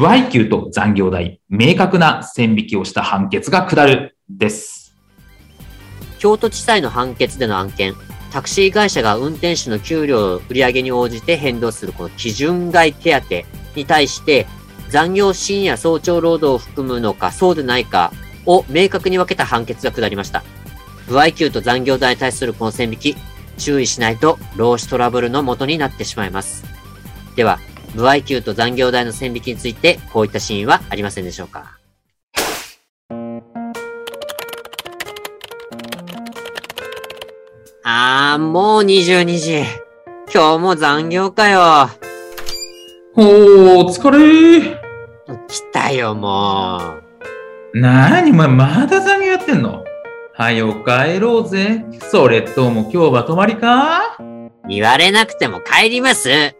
部合給と残業代明確な線引きをした判決が下るです京都地裁の判決での案件タクシー会社が運転手の給料売上に応じて変動するこの基準外手当に対して残業深夜早朝労働を含むのかそうでないかを明確に分けた判決が下りました。不合給と残業代に対するこの線引き、注意しないと労使トラブルの元になってしまいます。では、不合給と残業代の線引きについてこういったシーンはありませんでしょうか？あー、もう22時。今日も残業かよ。おー、お疲れ来たよ、もう。なーに、お前まだ残業やってんの？はよ帰ろうぜ。それとも今日は泊まりか？言われなくても帰ります。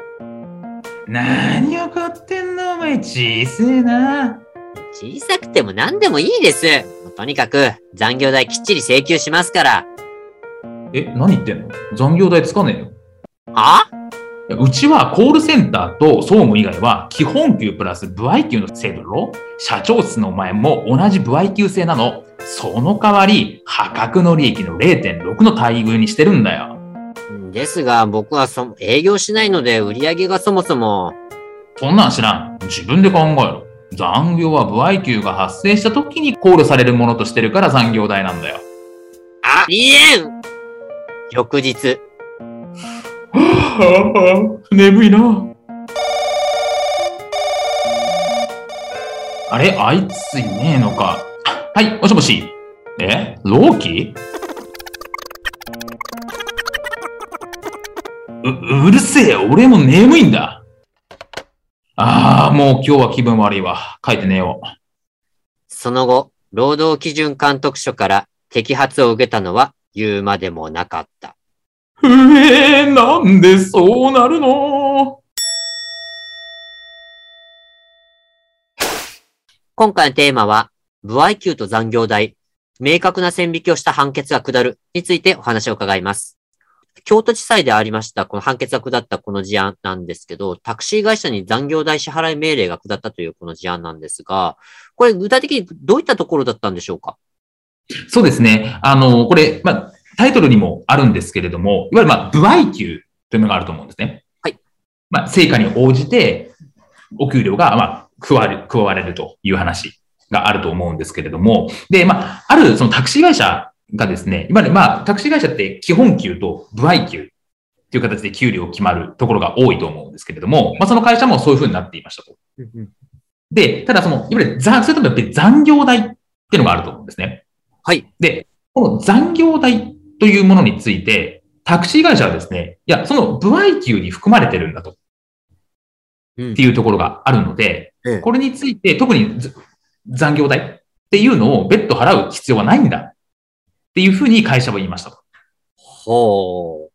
何を買ってんのお前小せえな。小さくても何でもいいです。とにかく残業代きっちり請求しますから。え、何言ってんの？残業代つかねえよ。は？うちはコールセンターと総務以外は基本給プラス部合給の制度だろ社長室のお前も同じ部合給制なの。その代わり破格の利益の0.6の待遇にしてるんだよ。ですが僕はそ営業しないので売り上げがそもそも。そんなん知らん。自分で考えろ。残業は部合給が発生した時に考慮されるものとしてるから残業代なんだよ。ありえん翌日。はあ、眠いな。あれあいついねえのか。はい、もしもし。え？ローキう、うるせえ、俺も眠いんだ。ああ、もう今日は気分悪いわ。書いて寝よう。その後、労働基準監督署から摘発を受けたのは言うまでもなかった。ええー、なんでそうなるの？今回のテーマは、部合給と残業代、明確な線引きをした判決が下るについてお話を伺います。京都地裁でありました、この判決が下ったこの事案なんですけど、タクシー会社に残業代支払い命令が下ったというこの事案なんですが、これ具体的にどういったところだったんでしょうか？そうですね。あの、これ、まあ、タイトルにもあるんですけれども、いわゆる、まあ、部合給というのがあると思うんですね。はい。まあ、成果に応じて、お給料が、まあ、加わる、加われるという話があると思うんですけれども、で、まあ、ある、そのタクシー会社がですね、今ね、まあ、タクシー会社って基本給と部合給っていう形で給料決まるところが多いと思うんですけれども、まあ、その会社もそういうふうになっていましたと。で、ただその、いわゆる、それともやっぱり残業代っていうのがあると思うんですね。はい。で、この残業代というものについて、タクシー会社はですね、いや、その部合給に含まれてるんだと。っていうところがあるので、これについて特に残業代っていうのを別途払う必要はないんだっていうふうに会社は言いましたと。ほう。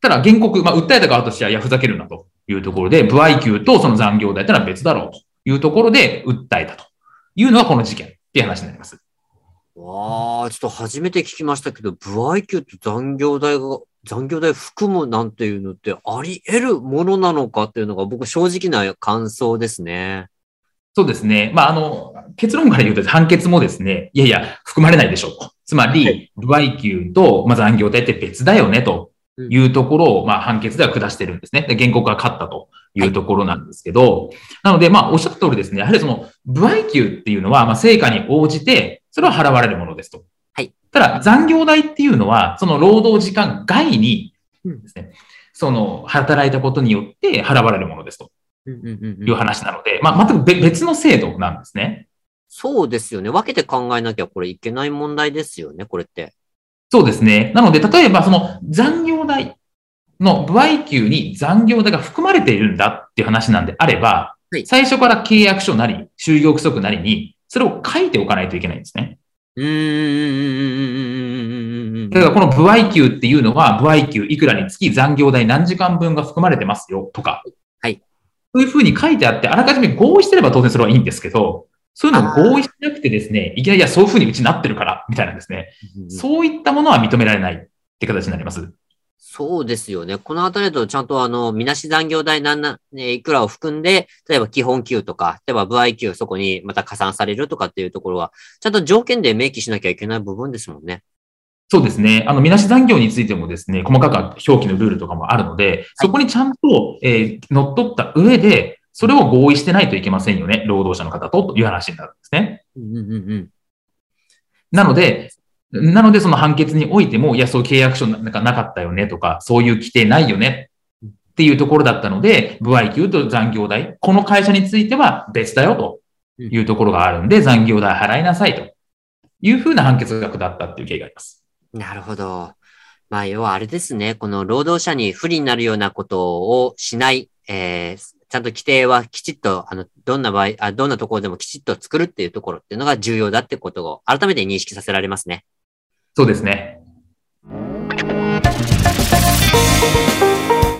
ただ原告、まあ、訴えた側としては、いや、ふざけるなというところで、部合給とその残業代ってのは別だろうというところで訴えたというのがこの事件っていう話になります。わあ、ちょっと初めて聞きましたけど、部合給と残業代が、残業代含むなんていうのってあり得るものなのかっていうのが僕正直な感想ですね。そうですね。まあ、あの、結論から言うと判決もですね、いやいや、含まれないでしょうと。つまり、部合給と、まあ、残業代って別だよねというところを、まあ、判決では下してるんですね。で、原告が勝ったというところなんですけど、なので、まあ、おっしゃった通りですね、やはりその、部合給っていうのは、まあ、成果に応じて、それは払われるものですと。はい。ただ、残業代っていうのは、その労働時間外にですね、その、働いたことによって払われるものですと。いう話なので、まあ、全く別の制度なんですね。そうですよね。分けて考えなきゃこれいけない問題ですよね、これって。そうですね。なので、例えばその残業代の部合給に残業代が含まれているんだっていう話なんであれば、はい最初から契約書なり、就業規則なりに、それを書いておかないといけないんですね。うーん。だからこの部合給っていうのは、部合給いくらにつき残業代何時間分が含まれてますよとか、はい。そういうふうに書いてあって、あらかじめ合意してれば当然それはいいんですけど、そういうのを合意しなくてですね、いきなり、いや、そういうふうにうちなってるから、みたいなですね、そういったものは認められないって形になります。そうですよね。このあたりだとちゃんとあの、みなし残業代なんな、ね、いくらを含んで、例えば基本給とか、例えば部合給そこにまた加算されるとかっていうところは、ちゃんと条件で明記しなきゃいけない部分ですもんね。そうですね。あの、みなし残業についてもですね、細かく表記のルールとかもあるので、そこにちゃんと、えー乗っ取った上で、それを合意してないといけませんよね。労働者の方と、という話になるんですね。うんうんうんなので、なのでその判決においても、いや、そう契約書なんかなかったよねとか、そういう規定ないよねっていうところだったので、部合給と残業代、この会社については別だよというところがあるんで、残業代払いなさいというふうな判決が下ったっていう経緯があります。なるほど。まあ、要はあれですね。この労働者に不利になるようなことをしない、えーちゃんと規定はきちっと、あの、どんな場合、あどんなところでもきちっと作るっていうところっていうのが重要だってことを改めて認識させられますね。そうですね。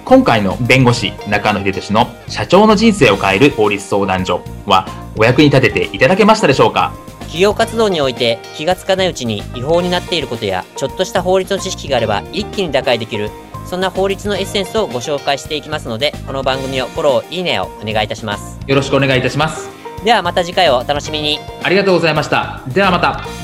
今回の弁護士中野秀俊の社長の人生を変える法律相談所はお役に立てていただけましたでしょうか？企業活動において気がつかないうちに違法になっていることや、ちょっとした法律の知識があれば一気に打開できる、そんな法律のエッセンスをご紹介していきますので、この番組をフォロー、いいねをお願いいたします。よろしくお願いいたします。ではまた次回をお楽しみに。ありがとうございました。ではまた。